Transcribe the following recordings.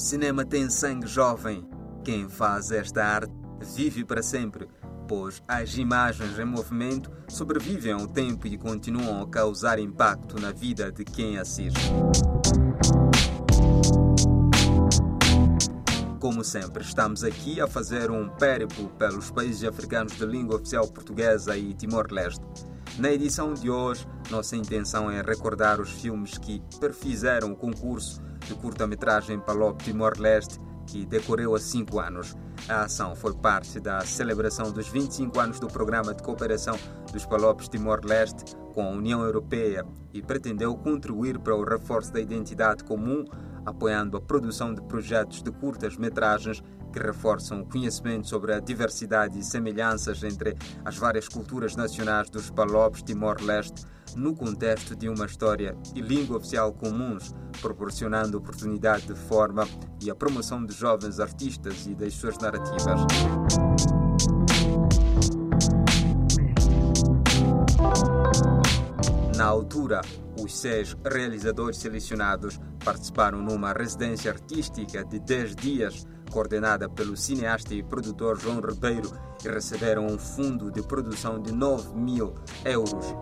cinema tem sangue jovem. Quem faz esta arte vive para sempre, pois as imagens em movimento sobrevivem ao tempo e continuam a causar impacto na vida de quem assiste. Como sempre, estamos aqui a fazer um périplo pelos países africanos de língua oficial portuguesa e Timor-Leste. Na edição de hoje, nossa intenção é recordar os filmes que perfizeram o concurso de curta-metragem Palop Timor-Leste, que decorreu há cinco anos. A ação foi parte da celebração dos 25 anos do Programa de Cooperação dos Palopes Timor-Leste com a União Europeia e pretendeu contribuir para o reforço da identidade comum, apoiando a produção de projetos de curtas-metragens que reforçam o conhecimento sobre a diversidade e semelhanças entre as várias culturas nacionais dos Palopes Timor-Leste no contexto de uma história e língua oficial comuns, proporcionando oportunidade de forma e a promoção de jovens artistas e das suas narrativas. Na altura, os seis realizadores selecionados participaram numa residência artística de 10 dias, coordenada pelo cineasta e produtor João Ribeiro, e receberam um fundo de produção de 9 mil euros.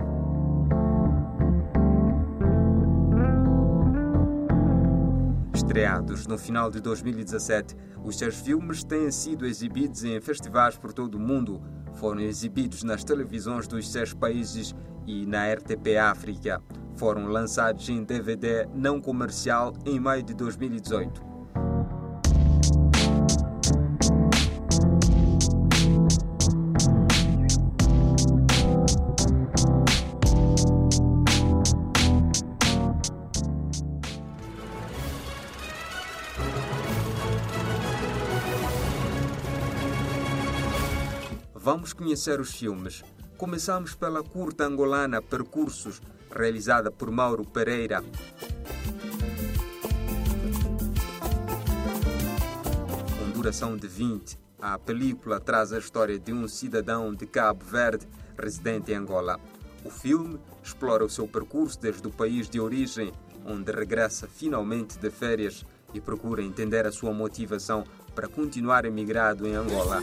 Estreados no final de 2017, os seus filmes têm sido exibidos em festivais por todo o mundo. Foram exibidos nas televisões dos seis países e na RTP África. Foram lançados em DVD não comercial em maio de 2018. Vamos conhecer os filmes. Começamos pela curta angolana Percursos, realizada por Mauro Pereira. Com duração de 20, a película traz a história de um cidadão de Cabo Verde residente em Angola. O filme explora o seu percurso desde o país de origem, onde regressa finalmente de férias e procura entender a sua motivação para continuar emigrado em Angola.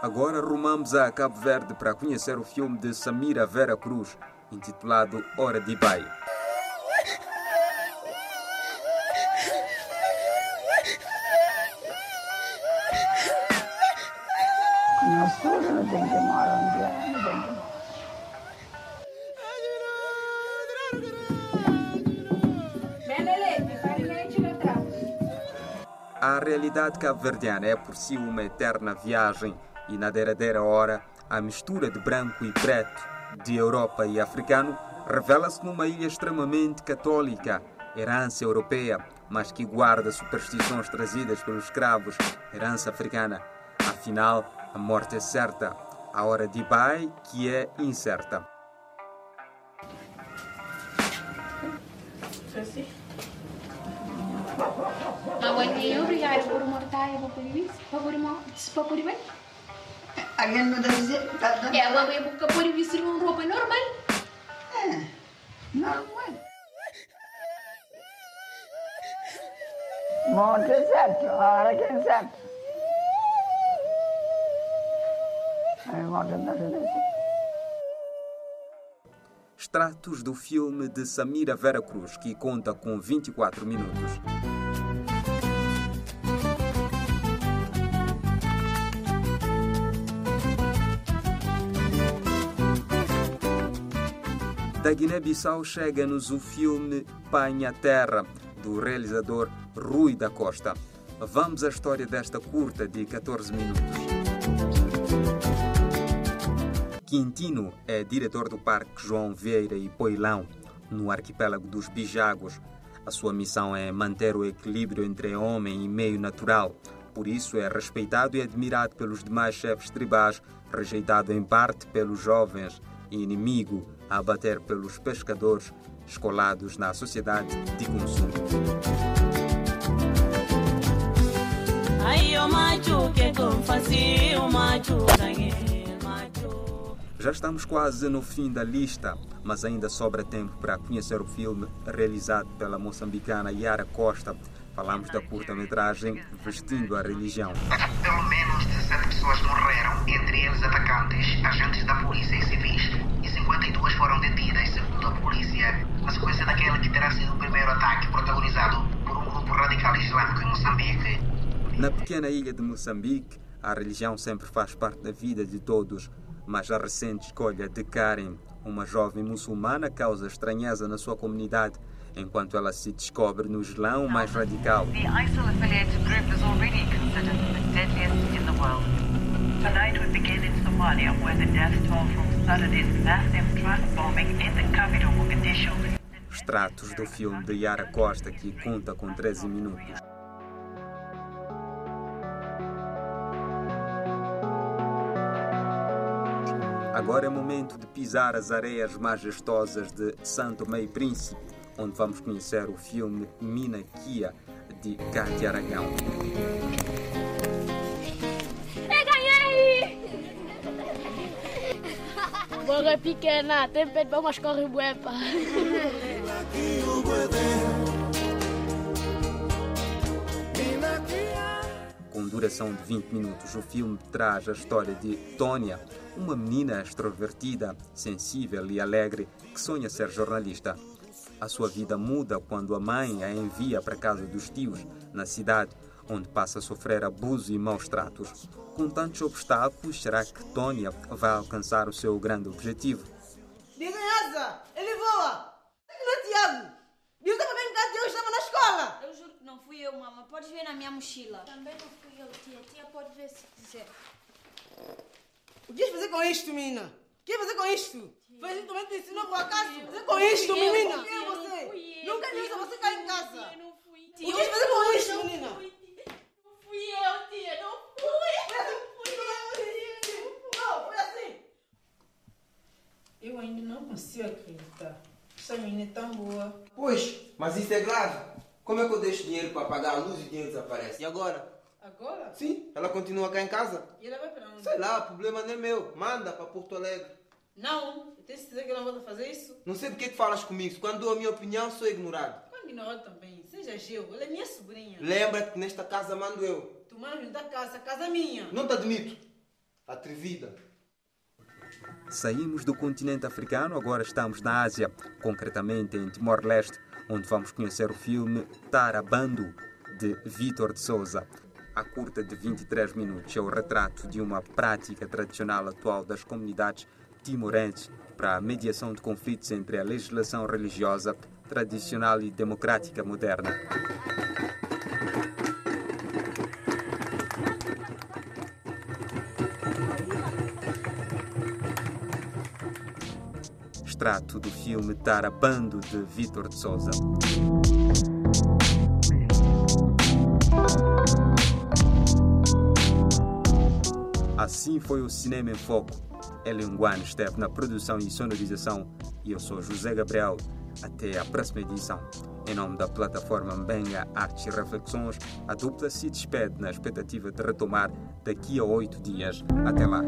Agora rumamos a Cabo Verde para conhecer o filme de Samira Vera Cruz, intitulado Hora de Bai. Nós todos não tem que morar onde é, não tem que morar. A realidade cabo-verdiana é por si uma eterna viagem e na derradeira hora a mistura de branco e preto, de Europa e africano, revela-se numa ilha extremamente católica, herança europeia, mas que guarda superstições trazidas pelos escravos, herança africana. Afinal, a morte é certa, a hora de Bai que é incerta. Mamãe, obrigada por mortar, eu vou por isso. Vou por mal, se for por bem. Alguém me deve dizer, tá dando. Ela vai buscar por uma roupa normal. É, normal. Morte é certo, a hora que é certo. A morte não se deixa. Extratos do filme de Samira Vera Cruz, que conta com 24 minutos. Da Guiné-Bissau chega-nos o filme Panha Terra, do realizador Rui da Costa. Vamos à história desta curta de 14 minutos. Quintino é diretor do Parque João Vieira e Poilão, no arquipélago dos Bijagos. A sua missão é manter o equilíbrio entre homem e meio natural. Por isso é respeitado e admirado pelos demais chefes tribais, rejeitado em parte pelos jovens inimigo a abater pelos pescadores escolados na sociedade de consumo. Já estamos quase no fim da lista, mas ainda sobra tempo para conhecer o filme realizado pela moçambicana Yara Costa. Falamos da curta-metragem Vestindo a Religião. Pelo menos 17 pessoas morreram, entre eles atacantes, agentes da polícia e civis, e 52 foram detidas, segundo a polícia, na sequência daquele que terá sido o primeiro ataque protagonizado por um grupo radical islâmico em Moçambique. Na pequena ilha de Moçambique, a religião sempre faz parte da vida de todos, mas a recente escolha de Karen, uma jovem muçulmana, causa estranheza na sua comunidade, enquanto ela se descobre no Islão mais radical. The ISIL affiliated group is already considered the deadliest in the world. Tonight we begin in Somalia, where the death toll from Saturday's massive truck bombing in the capital Mogadishu Extratos do filme de Yara Costa, que conta com 13 minutos. Agora é momento de pisar as areias majestosas de Santo Meio Príncipe, onde vamos conhecer o filme Mina Kia, de Cátia Aragão. Eu ganhei! Bola pequena, tem peito para umas corre buepa. Duração de 20 minutos, o filme traz a história de Tônia, uma menina extrovertida, sensível e alegre que sonha ser jornalista. A sua vida muda quando a mãe a envia para casa dos tios, na cidade, onde passa a sofrer abuso e maus tratos. Com tantos obstáculos, será que Tônia vai alcançar o seu grande objetivo? Ele voa. Não é Tiago. Eu estava bem cá, Tiago estava na escola. Eu juro que não fui eu, mama. Podes ver na minha mochila. Também não fui eu, tia. Tia pode ver se quiser. O que queres fazer com isto, menina? O que queres fazer com isto? Foi isso também te ensinou por acaso? Fazer com isto, menina? Quem é você? Nunca disse você cá em casa. O que queres fazer com isto, menina? Não fui eu, tia. Não fui. Não, foi assim. Eu ainda não consigo acreditar. Essa menina é tão boa. Pois, mas isso é grave. Como é que eu deixo dinheiro para pagar a luz e o dinheiro desaparece? E agora? Agora? Sim, ela continua cá em casa. E ela vai para onde? Sei lá, o problema não é meu. Manda para Porto Alegre. Não, eu tenho certeza que ela não vai fazer isso. Não sei porque que falas comigo. Quando dou a minha opinião, sou ignorado. Quando ignorado também. Seja geu, ela é minha sobrinha. Lembra-te que nesta casa mando eu. Tu mandas da casa, a casa é minha. Não te admito. Atrevida. Saímos do continente africano, agora estamos na Ásia, concretamente em Timor-Leste, onde vamos conhecer o filme Tarabando, de Vítor de Souza. A curta de 23 minutos é o retrato de uma prática tradicional atual das comunidades timorenses para a mediação de conflitos entre a legislação religiosa tradicional e democrática moderna. Do filme Tarabando de Vítor de Souza. Assim foi o Cinema em Foco. Elion Guan esteve na produção e sonorização e eu sou José Gabriel. Até a próxima edição. Em nome da plataforma Mbenga Artes e Reflexões, a dupla se despede na expectativa de retomar daqui a oito dias. Até lá.